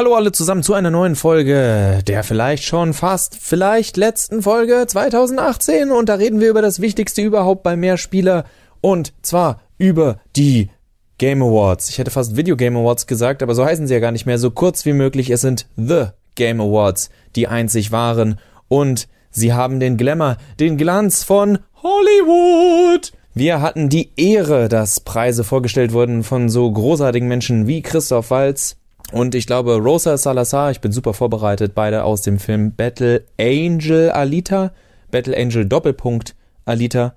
hallo alle zusammen zu einer neuen Folge der vielleicht schon fast, vielleicht letzten Folge 2018 und da reden wir über das Wichtigste überhaupt bei Mehrspieler und zwar über die Game Awards. Ich hätte fast Video Game Awards gesagt, aber so heißen sie ja gar nicht mehr. So kurz wie möglich, es sind The Game Awards, die einzig waren und sie haben den Glamour, den Glanz von Hollywood. Wir hatten die Ehre, dass Preise vorgestellt wurden von so großartigen Menschen wie Christoph Walz, und ich glaube, Rosa Salazar, ich bin super vorbereitet, beide aus dem Film Battle Angel Alita, Battle Angel Doppelpunkt Alita,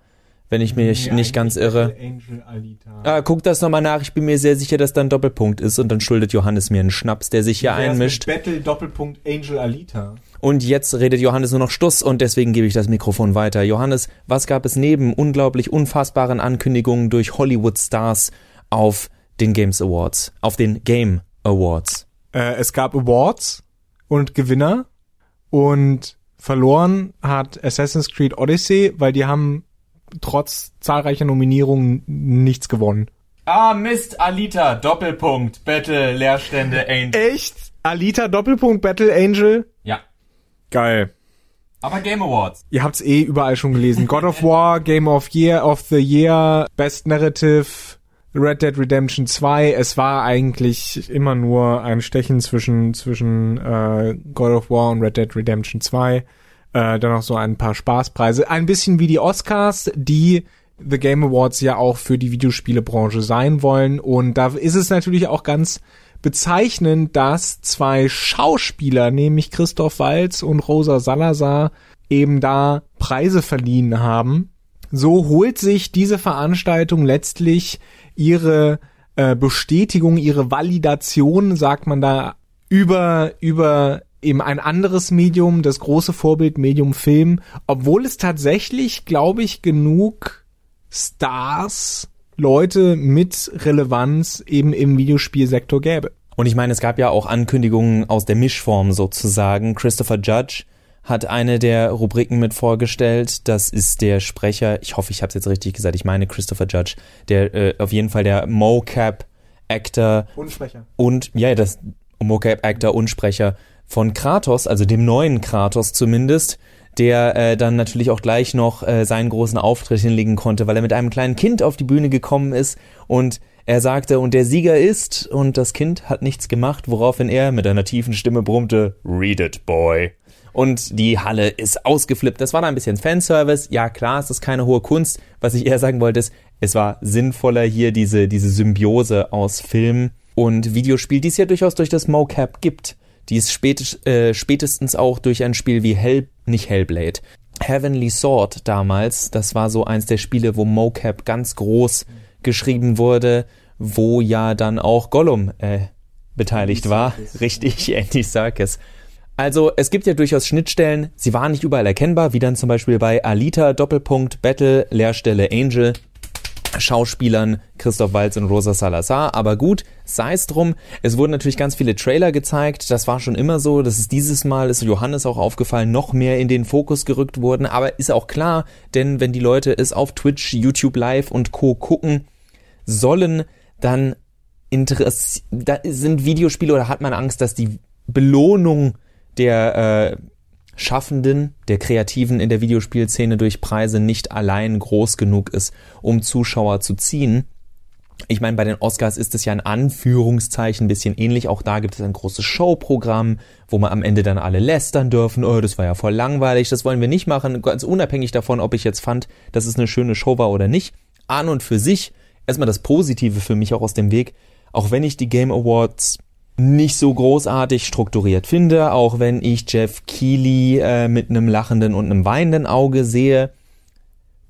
wenn ich mich ja, nicht ganz irre. Battle Angel Alita. Ah, guck das nochmal nach, ich bin mir sehr sicher, dass da ein Doppelpunkt ist und dann schuldet Johannes mir einen Schnaps, der sich hier einmischt. Battle Doppelpunkt Angel Alita. Und jetzt redet Johannes nur noch Stuss und deswegen gebe ich das Mikrofon weiter. Johannes, was gab es neben unglaublich unfassbaren Ankündigungen durch Hollywood Stars auf den Games Awards, auf den Game Awards? Äh, es gab Awards und Gewinner und verloren hat Assassin's Creed Odyssey, weil die haben trotz zahlreicher Nominierungen nichts gewonnen. Ah, Mist, Alita, Doppelpunkt, Battle, Leerstände, Angel. Echt? Alita, Doppelpunkt, Battle, Angel? Ja. Geil. Aber Game Awards. Ihr habt's eh überall schon gelesen. God of War, Game of Year of the Year, Best Narrative, Red Dead Redemption 2, es war eigentlich immer nur ein Stechen zwischen, zwischen äh, God of War und Red Dead Redemption 2. Äh, dann noch so ein paar Spaßpreise. Ein bisschen wie die Oscars, die The Game Awards ja auch für die Videospielebranche sein wollen. Und da ist es natürlich auch ganz bezeichnend, dass zwei Schauspieler, nämlich Christoph Walz und Rosa Salazar, eben da Preise verliehen haben. So holt sich diese Veranstaltung letztlich ihre äh, Bestätigung, ihre Validation, sagt man da, über, über eben ein anderes Medium, das große Vorbild Medium Film, obwohl es tatsächlich, glaube ich, genug Stars, Leute mit Relevanz eben im Videospielsektor gäbe. Und ich meine, es gab ja auch Ankündigungen aus der Mischform sozusagen. Christopher Judge hat eine der Rubriken mit vorgestellt. Das ist der Sprecher, ich hoffe, ich habe es jetzt richtig gesagt, ich meine Christopher Judge, der äh, auf jeden Fall der Mocap Actor und Sprecher. Und ja, das Mocap Actor und Sprecher von Kratos, also dem neuen Kratos zumindest, der äh, dann natürlich auch gleich noch äh, seinen großen Auftritt hinlegen konnte, weil er mit einem kleinen Kind auf die Bühne gekommen ist und er sagte, und der Sieger ist, und das Kind hat nichts gemacht, woraufhin er mit einer tiefen Stimme brummte, Read it, boy und die Halle ist ausgeflippt. Das war da ein bisschen Fanservice. Ja, klar, es ist keine hohe Kunst. Was ich eher sagen wollte, ist, es war sinnvoller hier diese, diese Symbiose aus Film und Videospiel, die es ja durchaus durch das Mocap gibt. Die ist spät, äh, spätestens auch durch ein Spiel wie Hell, nicht Hellblade, Heavenly Sword damals. Das war so eins der Spiele, wo Mocap ganz groß geschrieben wurde, wo ja dann auch Gollum äh, beteiligt war. Richtig, Andy Serkis. Also es gibt ja durchaus Schnittstellen, sie waren nicht überall erkennbar, wie dann zum Beispiel bei Alita Doppelpunkt Battle Leerstelle Angel Schauspielern Christoph Walz und Rosa Salazar. Aber gut, sei es drum. Es wurden natürlich ganz viele Trailer gezeigt. Das war schon immer so. Das ist dieses Mal, ist Johannes auch aufgefallen, noch mehr in den Fokus gerückt worden. Aber ist auch klar, denn wenn die Leute es auf Twitch, YouTube Live und Co. gucken sollen, dann interess da sind Videospiele oder hat man Angst, dass die Belohnung der äh, Schaffenden, der Kreativen in der Videospielszene durch Preise nicht allein groß genug ist, um Zuschauer zu ziehen. Ich meine, bei den Oscars ist es ja in Anführungszeichen ein bisschen ähnlich. Auch da gibt es ein großes Showprogramm, wo man am Ende dann alle lästern dürfen. Oh, das war ja voll langweilig. Das wollen wir nicht machen. Ganz unabhängig davon, ob ich jetzt fand, dass es eine schöne Show war oder nicht. An und für sich erstmal das Positive für mich auch aus dem Weg. Auch wenn ich die Game Awards nicht so großartig strukturiert finde, auch wenn ich Jeff Keighley äh, mit einem lachenden und einem weinenden Auge sehe.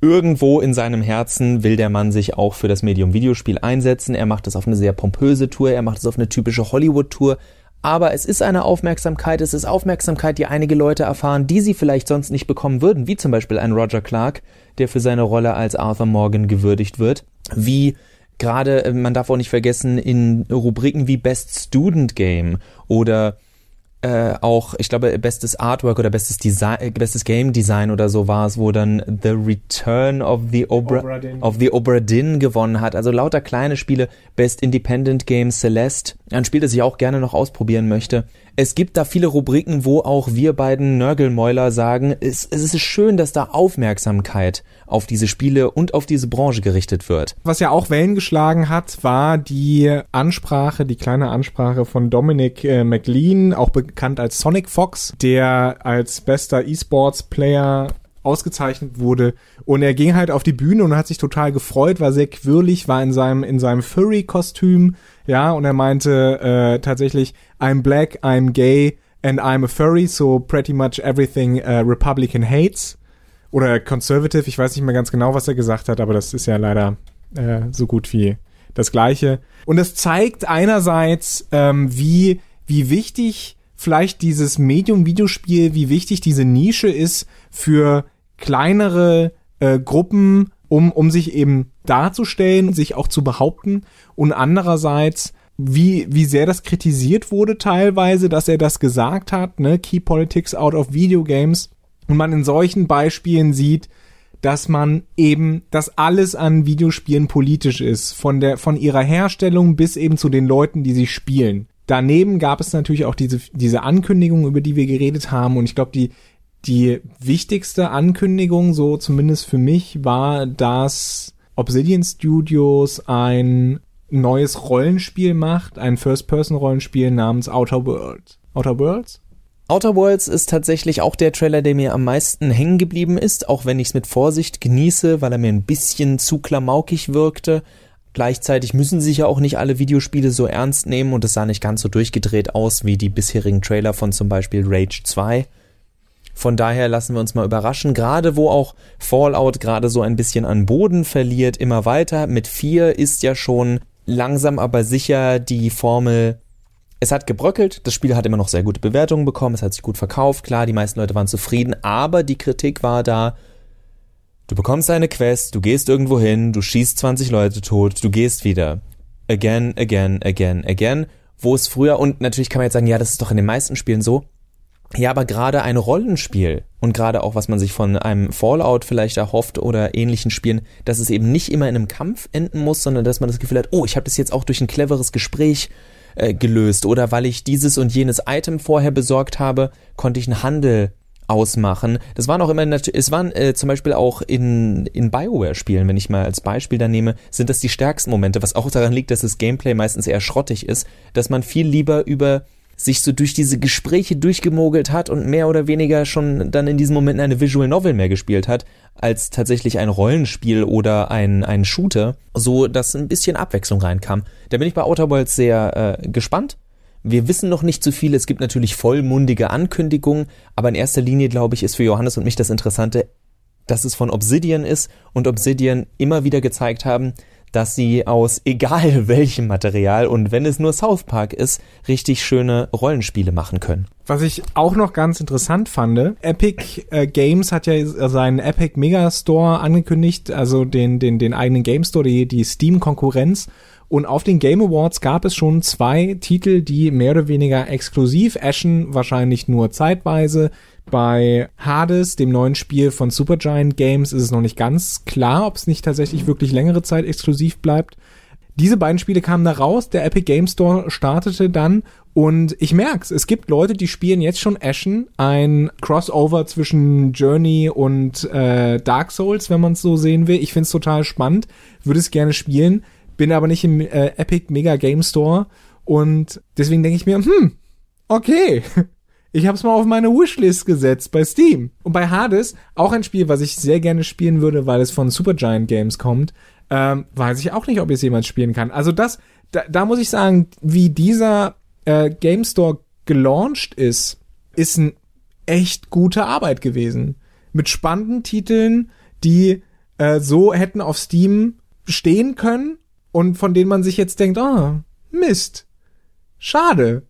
Irgendwo in seinem Herzen will der Mann sich auch für das Medium Videospiel einsetzen. Er macht es auf eine sehr pompöse Tour, er macht es auf eine typische Hollywood-Tour. Aber es ist eine Aufmerksamkeit, es ist Aufmerksamkeit, die einige Leute erfahren, die sie vielleicht sonst nicht bekommen würden, wie zum Beispiel ein Roger Clark, der für seine Rolle als Arthur Morgan gewürdigt wird, wie gerade, äh, man darf auch nicht vergessen, in Rubriken wie Best Student Game oder äh, auch, ich glaube, bestes Artwork oder bestes Design, äh, bestes Game Design oder so war es, wo dann The Return of the Obra, Obra of the Obra Dinn gewonnen hat. Also lauter kleine Spiele, Best Independent Game Celeste, ein Spiel, das ich auch gerne noch ausprobieren möchte. Es gibt da viele Rubriken, wo auch wir beiden Nörgelmäuler sagen, es, es ist schön, dass da Aufmerksamkeit auf diese Spiele und auf diese Branche gerichtet wird. Was ja auch Wellen geschlagen hat, war die Ansprache, die kleine Ansprache von Dominic äh, McLean, auch bekannt als Sonic Fox, der als bester E-Sports-Player ausgezeichnet wurde. Und er ging halt auf die Bühne und hat sich total gefreut, war sehr quirlig, war in seinem, in seinem Furry-Kostüm, ja, und er meinte äh, tatsächlich, I'm black, I'm gay and I'm a furry, so pretty much everything uh, Republican hates. Oder conservative, ich weiß nicht mehr ganz genau, was er gesagt hat, aber das ist ja leider äh, so gut wie das Gleiche. Und es zeigt einerseits, ähm, wie, wie wichtig vielleicht dieses Medium-Videospiel, wie wichtig diese Nische ist für kleinere äh, Gruppen, um, um sich eben darzustellen, sich auch zu behaupten. Und andererseits wie, wie sehr das kritisiert wurde teilweise, dass er das gesagt hat, ne, Key Politics out of Video Games. Und man in solchen Beispielen sieht, dass man eben, dass alles an Videospielen politisch ist, von der, von ihrer Herstellung bis eben zu den Leuten, die sie spielen. Daneben gab es natürlich auch diese, diese Ankündigung, über die wir geredet haben und ich glaube, die, die wichtigste Ankündigung, so zumindest für mich, war, dass Obsidian Studios ein neues Rollenspiel macht, ein First-Person-Rollenspiel namens Outer Worlds. Outer Worlds? Outer Worlds ist tatsächlich auch der Trailer, der mir am meisten hängen geblieben ist, auch wenn ich es mit Vorsicht genieße, weil er mir ein bisschen zu klamaukig wirkte. Gleichzeitig müssen sich ja auch nicht alle Videospiele so ernst nehmen und es sah nicht ganz so durchgedreht aus wie die bisherigen Trailer von zum Beispiel Rage 2. Von daher lassen wir uns mal überraschen, gerade wo auch Fallout gerade so ein bisschen an Boden verliert, immer weiter. Mit 4 ist ja schon langsam aber sicher die Formel, es hat gebröckelt, das Spiel hat immer noch sehr gute Bewertungen bekommen, es hat sich gut verkauft, klar, die meisten Leute waren zufrieden, aber die Kritik war da, du bekommst eine Quest, du gehst irgendwo hin, du schießt 20 Leute tot, du gehst wieder. Again, again, again, again. Wo es früher, und natürlich kann man jetzt sagen, ja, das ist doch in den meisten Spielen so, ja, aber gerade ein Rollenspiel und gerade auch, was man sich von einem Fallout vielleicht erhofft oder ähnlichen Spielen, dass es eben nicht immer in einem Kampf enden muss, sondern dass man das Gefühl hat, oh, ich habe das jetzt auch durch ein cleveres Gespräch äh, gelöst oder weil ich dieses und jenes Item vorher besorgt habe, konnte ich einen Handel ausmachen. Das waren auch immer, es waren äh, zum Beispiel auch in, in Bioware-Spielen, wenn ich mal als Beispiel da nehme, sind das die stärksten Momente, was auch daran liegt, dass das Gameplay meistens eher schrottig ist, dass man viel lieber über sich so durch diese Gespräche durchgemogelt hat und mehr oder weniger schon dann in diesem Moment eine Visual Novel mehr gespielt hat, als tatsächlich ein Rollenspiel oder ein, ein Shooter, so dass ein bisschen Abwechslung reinkam. Da bin ich bei Outer Worlds sehr äh, gespannt. Wir wissen noch nicht zu so viel. Es gibt natürlich vollmundige Ankündigungen, aber in erster Linie, glaube ich, ist für Johannes und mich das Interessante, dass es von Obsidian ist und Obsidian immer wieder gezeigt haben, dass sie aus egal welchem Material und wenn es nur South Park ist, richtig schöne Rollenspiele machen können. Was ich auch noch ganz interessant fand, Epic äh, Games hat ja seinen Epic Megastore angekündigt, also den, den, den eigenen Game Store, die, die Steam-Konkurrenz. Und auf den Game Awards gab es schon zwei Titel, die mehr oder weniger exklusiv Ashen wahrscheinlich nur zeitweise bei Hades, dem neuen Spiel von Supergiant Games, ist es noch nicht ganz klar, ob es nicht tatsächlich wirklich längere Zeit exklusiv bleibt. Diese beiden Spiele kamen da raus, der Epic Game Store startete dann und ich merk's, es gibt Leute, die spielen jetzt schon Ashen, ein Crossover zwischen Journey und äh, Dark Souls, wenn man es so sehen will. Ich find's total spannend, würde es gerne spielen, bin aber nicht im äh, Epic Mega Game Store und deswegen denke ich mir, hm, okay, ich habe es mal auf meine Wishlist gesetzt bei Steam. Und bei Hades, auch ein Spiel, was ich sehr gerne spielen würde, weil es von Supergiant Games kommt, ähm, weiß ich auch nicht, ob ich es jemals spielen kann. Also das, da, da muss ich sagen, wie dieser äh, Game Store gelauncht ist, ist ein echt gute Arbeit gewesen. Mit spannenden Titeln, die äh, so hätten auf Steam stehen können und von denen man sich jetzt denkt, oh, Mist. Schade.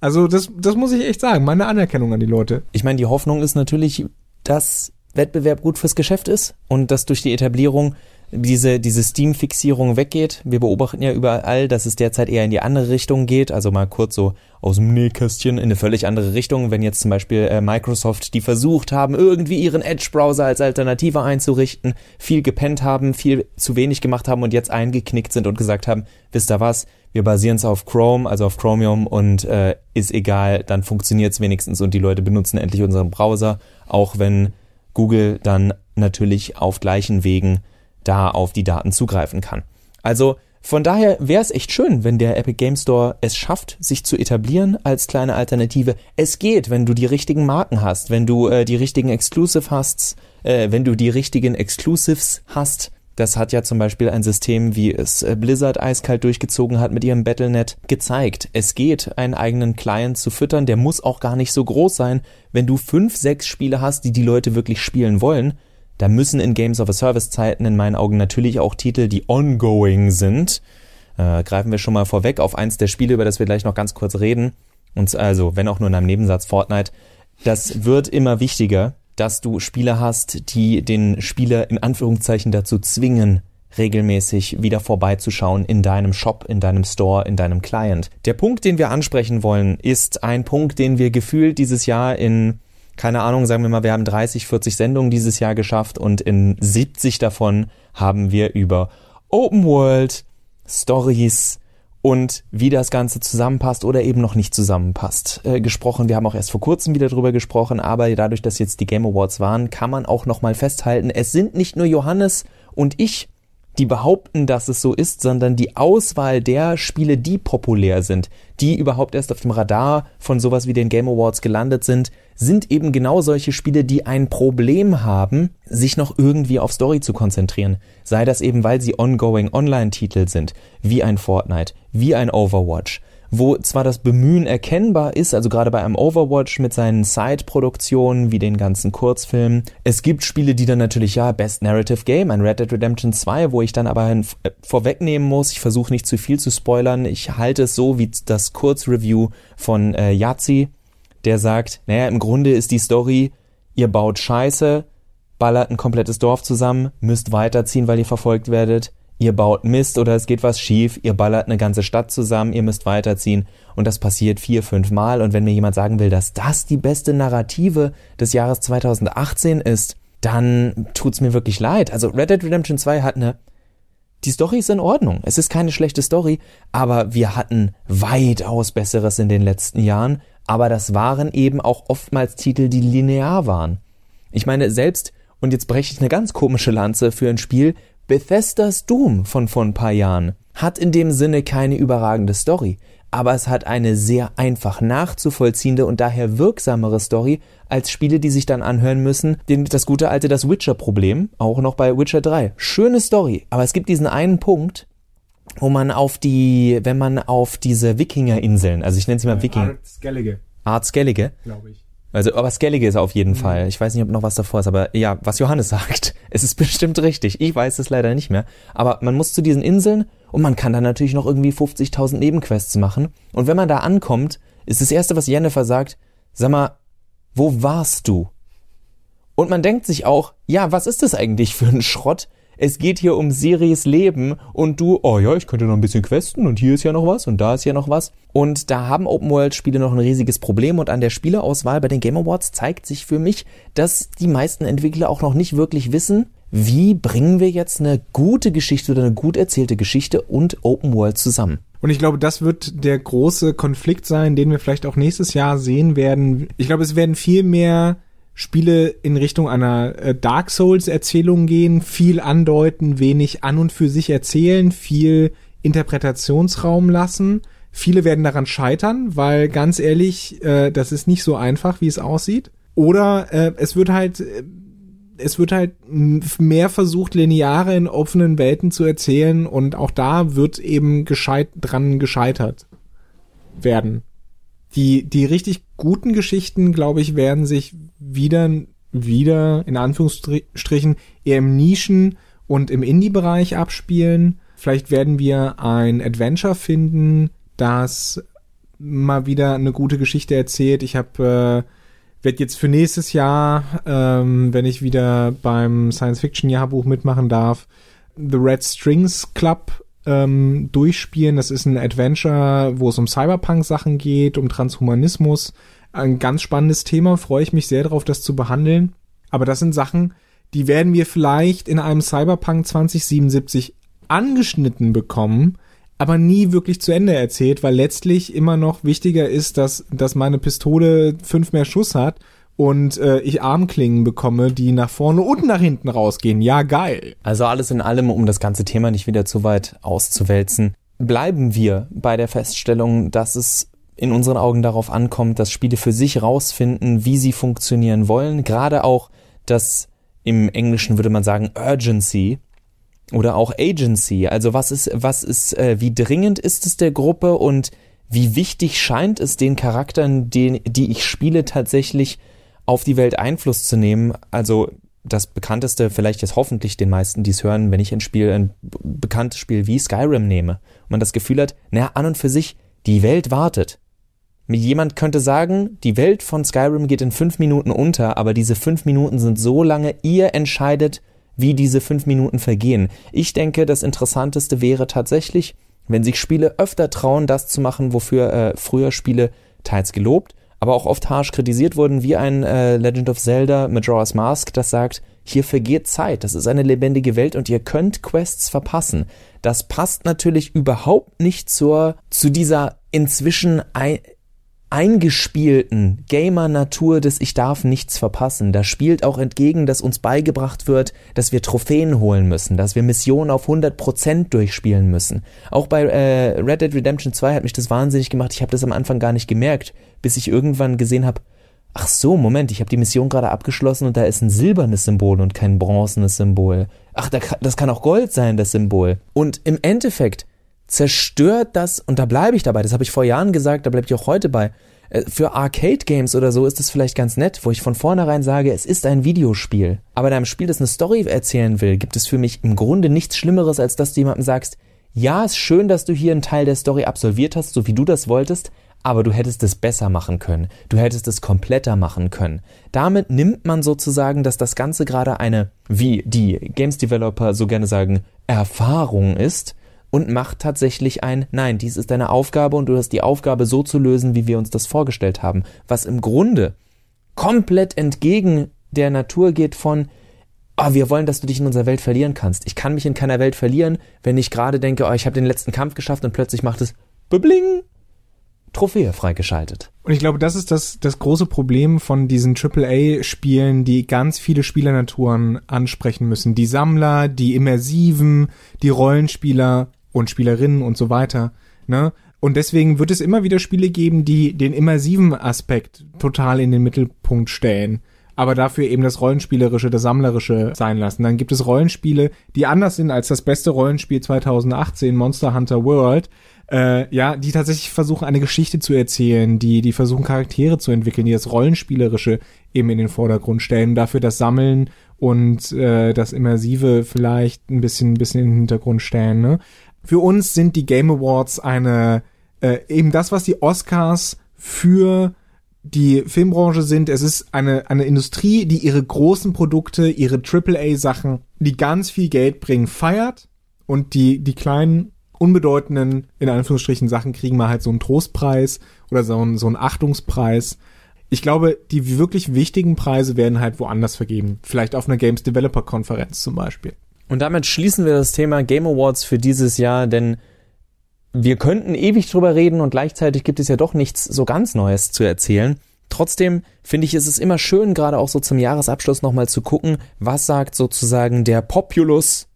Also das, das muss ich echt sagen, meine Anerkennung an die Leute. Ich meine, die Hoffnung ist natürlich, dass Wettbewerb gut fürs Geschäft ist und dass durch die Etablierung diese, diese Steam-Fixierung weggeht. Wir beobachten ja überall, dass es derzeit eher in die andere Richtung geht. Also mal kurz so aus dem Nähkästchen in eine völlig andere Richtung. Wenn jetzt zum Beispiel äh, Microsoft, die versucht haben, irgendwie ihren Edge-Browser als Alternative einzurichten, viel gepennt haben, viel zu wenig gemacht haben und jetzt eingeknickt sind und gesagt haben, wisst ihr was, wir basieren es auf Chrome, also auf Chromium und äh, ist egal, dann funktioniert es wenigstens und die Leute benutzen endlich unseren Browser, auch wenn Google dann natürlich auf gleichen Wegen da auf die Daten zugreifen kann. Also von daher wäre es echt schön, wenn der Epic Game Store es schafft, sich zu etablieren als kleine Alternative. Es geht, wenn du die richtigen Marken hast, wenn du äh, die richtigen Exclusive hast, äh, wenn du die richtigen Exclusives hast. Das hat ja zum Beispiel ein System, wie es äh, Blizzard eiskalt durchgezogen hat mit ihrem Battlenet, gezeigt. Es geht, einen eigenen Client zu füttern. Der muss auch gar nicht so groß sein. Wenn du fünf, sechs Spiele hast, die die Leute wirklich spielen wollen, da müssen in Games of a Service Zeiten in meinen Augen natürlich auch Titel, die ongoing sind. Äh, greifen wir schon mal vorweg auf eins der Spiele, über das wir gleich noch ganz kurz reden. Und also, wenn auch nur in einem Nebensatz Fortnite. Das wird immer wichtiger, dass du Spiele hast, die den Spieler in Anführungszeichen dazu zwingen, regelmäßig wieder vorbeizuschauen in deinem Shop, in deinem Store, in deinem Client. Der Punkt, den wir ansprechen wollen, ist ein Punkt, den wir gefühlt dieses Jahr in keine Ahnung, sagen wir mal, wir haben 30, 40 Sendungen dieses Jahr geschafft und in 70 davon haben wir über Open World, Stories und wie das Ganze zusammenpasst oder eben noch nicht zusammenpasst äh, gesprochen. Wir haben auch erst vor kurzem wieder drüber gesprochen, aber dadurch, dass jetzt die Game Awards waren, kann man auch nochmal festhalten, es sind nicht nur Johannes und ich, die behaupten, dass es so ist, sondern die Auswahl der Spiele, die populär sind, die überhaupt erst auf dem Radar von sowas wie den Game Awards gelandet sind, sind eben genau solche Spiele, die ein Problem haben, sich noch irgendwie auf Story zu konzentrieren. Sei das eben, weil sie ongoing Online-Titel sind, wie ein Fortnite, wie ein Overwatch, wo zwar das Bemühen erkennbar ist, also gerade bei einem Overwatch mit seinen Side-Produktionen wie den ganzen Kurzfilmen. Es gibt Spiele, die dann natürlich, ja, Best Narrative Game, ein Red Dead Redemption 2, wo ich dann aber äh, vorwegnehmen muss, ich versuche nicht zu viel zu spoilern, ich halte es so wie das Kurzreview von äh, Yazzi, der sagt, naja, im Grunde ist die Story, ihr baut Scheiße, ballert ein komplettes Dorf zusammen, müsst weiterziehen, weil ihr verfolgt werdet, ihr baut Mist oder es geht was schief, ihr ballert eine ganze Stadt zusammen, ihr müsst weiterziehen und das passiert vier, fünf Mal und wenn mir jemand sagen will, dass das die beste Narrative des Jahres 2018 ist, dann tut's mir wirklich leid. Also Red Dead Redemption 2 hat eine die Story ist in Ordnung. Es ist keine schlechte Story, aber wir hatten weitaus Besseres in den letzten Jahren aber das waren eben auch oftmals Titel, die linear waren. Ich meine, selbst, und jetzt breche ich eine ganz komische Lanze für ein Spiel, Bethesda's Doom von vor ein paar Jahren hat in dem Sinne keine überragende Story, aber es hat eine sehr einfach nachzuvollziehende und daher wirksamere Story als Spiele, die sich dann anhören müssen. Den, das gute alte das Witcher-Problem, auch noch bei Witcher 3. Schöne Story, aber es gibt diesen einen Punkt, wo man auf die, wenn man auf diese Wikinger-Inseln, also ich nenne sie mal äh, Wikinger. Art Skellige. Art Skellige. Glaube ich. Also, aber Skellige ist auf jeden mhm. Fall. Ich weiß nicht, ob noch was davor ist, aber ja, was Johannes sagt, es ist bestimmt richtig. Ich weiß es leider nicht mehr. Aber man muss zu diesen Inseln und man kann dann natürlich noch irgendwie 50.000 Nebenquests machen. Und wenn man da ankommt, ist das erste, was Jennifer sagt, sag mal, wo warst du? Und man denkt sich auch, ja, was ist das eigentlich für ein Schrott? Es geht hier um Siris Leben und du, oh ja, ich könnte noch ein bisschen questen und hier ist ja noch was und da ist ja noch was. Und da haben Open World Spiele noch ein riesiges Problem und an der Spieleauswahl bei den Game Awards zeigt sich für mich, dass die meisten Entwickler auch noch nicht wirklich wissen, wie bringen wir jetzt eine gute Geschichte oder eine gut erzählte Geschichte und Open World zusammen. Und ich glaube, das wird der große Konflikt sein, den wir vielleicht auch nächstes Jahr sehen werden. Ich glaube, es werden viel mehr Spiele in Richtung einer äh, Dark Souls Erzählung gehen, viel andeuten, wenig an und für sich erzählen, viel Interpretationsraum lassen. Viele werden daran scheitern, weil ganz ehrlich, äh, das ist nicht so einfach, wie es aussieht. Oder äh, es wird halt äh, es wird halt mehr versucht, lineare in offenen Welten zu erzählen und auch da wird eben gescheit dran gescheitert werden. Die, die richtig guten Geschichten, glaube ich, werden sich wieder, wieder in Anführungsstrichen eher im Nischen- und im Indie-Bereich abspielen. Vielleicht werden wir ein Adventure finden, das mal wieder eine gute Geschichte erzählt. Ich habe werde jetzt für nächstes Jahr, ähm, wenn ich wieder beim Science-Fiction-Jahrbuch mitmachen darf, The Red Strings Club ähm, durchspielen. Das ist ein Adventure, wo es um Cyberpunk-Sachen geht, um Transhumanismus. Ein ganz spannendes Thema, freue ich mich sehr darauf, das zu behandeln. Aber das sind Sachen, die werden wir vielleicht in einem Cyberpunk 2077 angeschnitten bekommen, aber nie wirklich zu Ende erzählt, weil letztlich immer noch wichtiger ist, dass, dass meine Pistole fünf mehr Schuss hat und äh, ich Armklingen bekomme, die nach vorne und nach hinten rausgehen. Ja, geil. Also alles in allem, um das ganze Thema nicht wieder zu weit auszuwälzen, bleiben wir bei der Feststellung, dass es in unseren Augen darauf ankommt, dass Spiele für sich rausfinden, wie sie funktionieren wollen. Gerade auch das im Englischen würde man sagen Urgency oder auch Agency. Also was ist, was ist, äh, wie dringend ist es der Gruppe und wie wichtig scheint es den Charakteren, den, die ich spiele, tatsächlich auf die Welt Einfluss zu nehmen? Also das bekannteste, vielleicht jetzt hoffentlich den meisten, die es hören, wenn ich ein Spiel, ein bekanntes Spiel wie Skyrim nehme, und man das Gefühl hat, naja, an und für sich, die Welt wartet. Jemand könnte sagen, die Welt von Skyrim geht in fünf Minuten unter, aber diese fünf Minuten sind so lange, ihr entscheidet, wie diese fünf Minuten vergehen. Ich denke, das Interessanteste wäre tatsächlich, wenn sich Spiele öfter trauen, das zu machen, wofür äh, früher Spiele teils gelobt, aber auch oft harsch kritisiert wurden, wie ein äh, Legend of Zelda Majora's Mask, das sagt, hier vergeht Zeit, das ist eine lebendige Welt und ihr könnt Quests verpassen. Das passt natürlich überhaupt nicht zur, zu dieser inzwischen ein, eingespielten Gamer-Natur des Ich darf nichts verpassen. Da spielt auch entgegen, dass uns beigebracht wird, dass wir Trophäen holen müssen, dass wir Missionen auf 100% durchspielen müssen. Auch bei äh, Red Dead Redemption 2 hat mich das wahnsinnig gemacht. Ich habe das am Anfang gar nicht gemerkt, bis ich irgendwann gesehen habe, ach so, Moment, ich habe die Mission gerade abgeschlossen und da ist ein silbernes Symbol und kein bronzenes Symbol. Ach, das kann auch Gold sein, das Symbol. Und im Endeffekt zerstört das, und da bleibe ich dabei, das habe ich vor Jahren gesagt, da bleibe ich auch heute bei, äh, für Arcade-Games oder so ist es vielleicht ganz nett, wo ich von vornherein sage, es ist ein Videospiel. Aber in einem Spiel, das eine Story erzählen will, gibt es für mich im Grunde nichts Schlimmeres, als dass du jemandem sagst, ja, ist schön, dass du hier einen Teil der Story absolviert hast, so wie du das wolltest, aber du hättest es besser machen können. Du hättest es kompletter machen können. Damit nimmt man sozusagen, dass das Ganze gerade eine, wie die Games Developer so gerne sagen, Erfahrung ist, und macht tatsächlich ein, nein, dies ist deine Aufgabe und du hast die Aufgabe so zu lösen, wie wir uns das vorgestellt haben. Was im Grunde komplett entgegen der Natur geht von, oh, wir wollen, dass du dich in unserer Welt verlieren kannst. Ich kann mich in keiner Welt verlieren, wenn ich gerade denke, oh, ich habe den letzten Kampf geschafft und plötzlich macht es bebling, Trophäe freigeschaltet. Und ich glaube, das ist das, das große Problem von diesen AAA-Spielen, die ganz viele Spielernaturen ansprechen müssen. Die Sammler, die Immersiven, die Rollenspieler und Spielerinnen und so weiter. Ne? Und deswegen wird es immer wieder Spiele geben, die den immersiven Aspekt total in den Mittelpunkt stellen, aber dafür eben das Rollenspielerische, das Sammlerische sein lassen. Dann gibt es Rollenspiele, die anders sind als das beste Rollenspiel 2018, Monster Hunter World, äh, ja, die tatsächlich versuchen, eine Geschichte zu erzählen, die, die versuchen, Charaktere zu entwickeln, die das Rollenspielerische eben in den Vordergrund stellen, dafür das Sammeln und äh, das Immersive vielleicht ein bisschen, ein bisschen in den Hintergrund stellen. Ne? Für uns sind die Game Awards eine äh, eben das, was die Oscars für die Filmbranche sind. Es ist eine, eine Industrie, die ihre großen Produkte, ihre AAA-Sachen, die ganz viel Geld bringen, feiert und die, die kleinen, unbedeutenden, in Anführungsstrichen, Sachen kriegen mal halt so einen Trostpreis oder so einen, so einen Achtungspreis. Ich glaube, die wirklich wichtigen Preise werden halt woanders vergeben. Vielleicht auf einer Games Developer Konferenz zum Beispiel. Und damit schließen wir das Thema Game Awards für dieses Jahr, denn wir könnten ewig drüber reden und gleichzeitig gibt es ja doch nichts so ganz Neues zu erzählen. Trotzdem finde ich, ist es immer schön, gerade auch so zum Jahresabschluss nochmal zu gucken, was sagt sozusagen der Populus,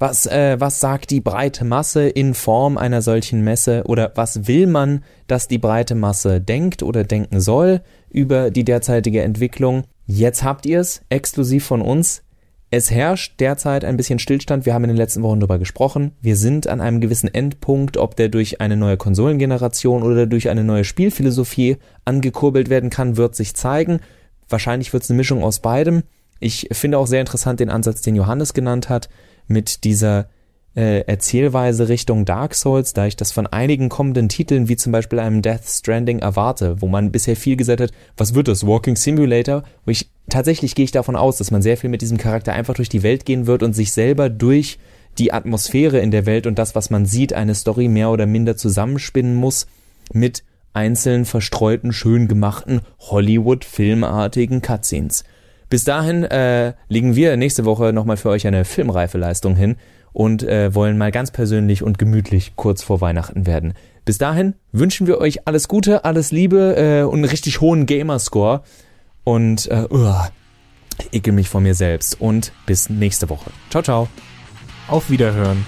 was, äh, was sagt die breite Masse in Form einer solchen Messe oder was will man, dass die breite Masse denkt oder denken soll über die derzeitige Entwicklung. Jetzt habt ihr es exklusiv von uns. Es herrscht derzeit ein bisschen Stillstand. Wir haben in den letzten Wochen darüber gesprochen. Wir sind an einem gewissen Endpunkt, ob der durch eine neue Konsolengeneration oder durch eine neue Spielphilosophie angekurbelt werden kann, wird sich zeigen. Wahrscheinlich wird es eine Mischung aus beidem. Ich finde auch sehr interessant den Ansatz, den Johannes genannt hat, mit dieser äh, Erzählweise Richtung Dark Souls, da ich das von einigen kommenden Titeln, wie zum Beispiel einem Death Stranding, erwarte, wo man bisher viel gesagt hat, was wird das, Walking Simulator? Wo ich, tatsächlich gehe ich davon aus, dass man sehr viel mit diesem Charakter einfach durch die Welt gehen wird und sich selber durch die Atmosphäre in der Welt und das, was man sieht, eine Story mehr oder minder zusammenspinnen muss mit einzeln verstreuten, schön gemachten Hollywood-filmartigen Cutscenes. Bis dahin äh, legen wir nächste Woche nochmal für euch eine filmreife Leistung hin und äh, wollen mal ganz persönlich und gemütlich kurz vor Weihnachten werden. Bis dahin wünschen wir euch alles Gute, alles Liebe äh, und einen richtig hohen Gamerscore und äh, uah, ekel mich vor mir selbst und bis nächste Woche. Ciao, ciao. Auf Wiederhören.